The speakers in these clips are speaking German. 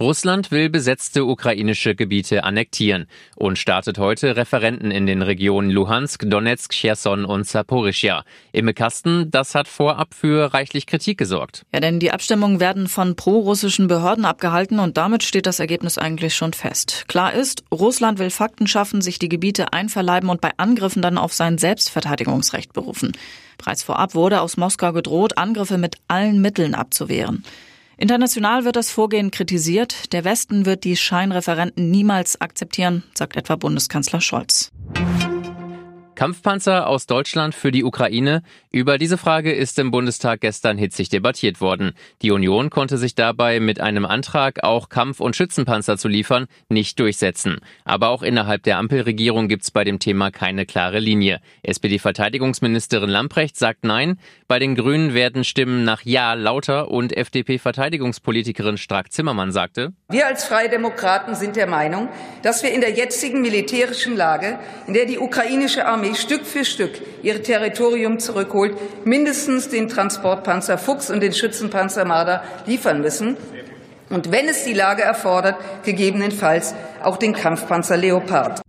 Russland will besetzte ukrainische Gebiete annektieren und startet heute Referenten in den Regionen Luhansk, Donetsk, Cherson und Saporischia. Imme Kasten, das hat vorab für reichlich Kritik gesorgt. Ja, denn die Abstimmungen werden von pro-russischen Behörden abgehalten und damit steht das Ergebnis eigentlich schon fest. Klar ist, Russland will Fakten schaffen, sich die Gebiete einverleiben und bei Angriffen dann auf sein Selbstverteidigungsrecht berufen. Bereits vorab wurde aus Moskau gedroht, Angriffe mit allen Mitteln abzuwehren. International wird das Vorgehen kritisiert. Der Westen wird die Scheinreferenten niemals akzeptieren, sagt etwa Bundeskanzler Scholz. Kampfpanzer aus Deutschland für die Ukraine? Über diese Frage ist im Bundestag gestern hitzig debattiert worden. Die Union konnte sich dabei mit einem Antrag, auch Kampf- und Schützenpanzer zu liefern, nicht durchsetzen. Aber auch innerhalb der Ampelregierung gibt es bei dem Thema keine klare Linie. SPD-Verteidigungsministerin Lamprecht sagt Nein. Bei den Grünen werden Stimmen nach Ja lauter und FDP-Verteidigungspolitikerin Strack-Zimmermann sagte, Wir als Freie Demokraten sind der Meinung, dass wir in der jetzigen militärischen Lage, in der die ukrainische Armee Armee Stück für Stück ihr Territorium zurückholt, mindestens den Transportpanzer Fuchs und den Schützenpanzer Marder liefern müssen. Und wenn es die Lage erfordert, gegebenenfalls auch den Kampfpanzer Leopard.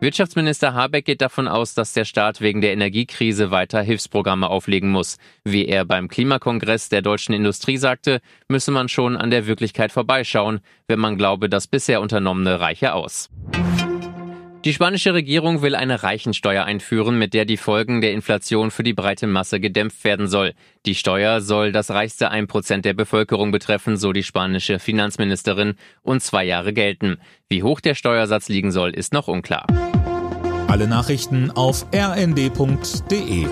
Wirtschaftsminister Habeck geht davon aus, dass der Staat wegen der Energiekrise weiter Hilfsprogramme auflegen muss. Wie er beim Klimakongress der deutschen Industrie sagte, müsse man schon an der Wirklichkeit vorbeischauen, wenn man glaube, das bisher Unternommene reiche aus. Die spanische Regierung will eine Reichensteuer einführen, mit der die Folgen der Inflation für die breite Masse gedämpft werden soll. Die Steuer soll das reichste 1% der Bevölkerung betreffen, so die spanische Finanzministerin, und zwei Jahre gelten. Wie hoch der Steuersatz liegen soll, ist noch unklar. Alle Nachrichten auf rnd.de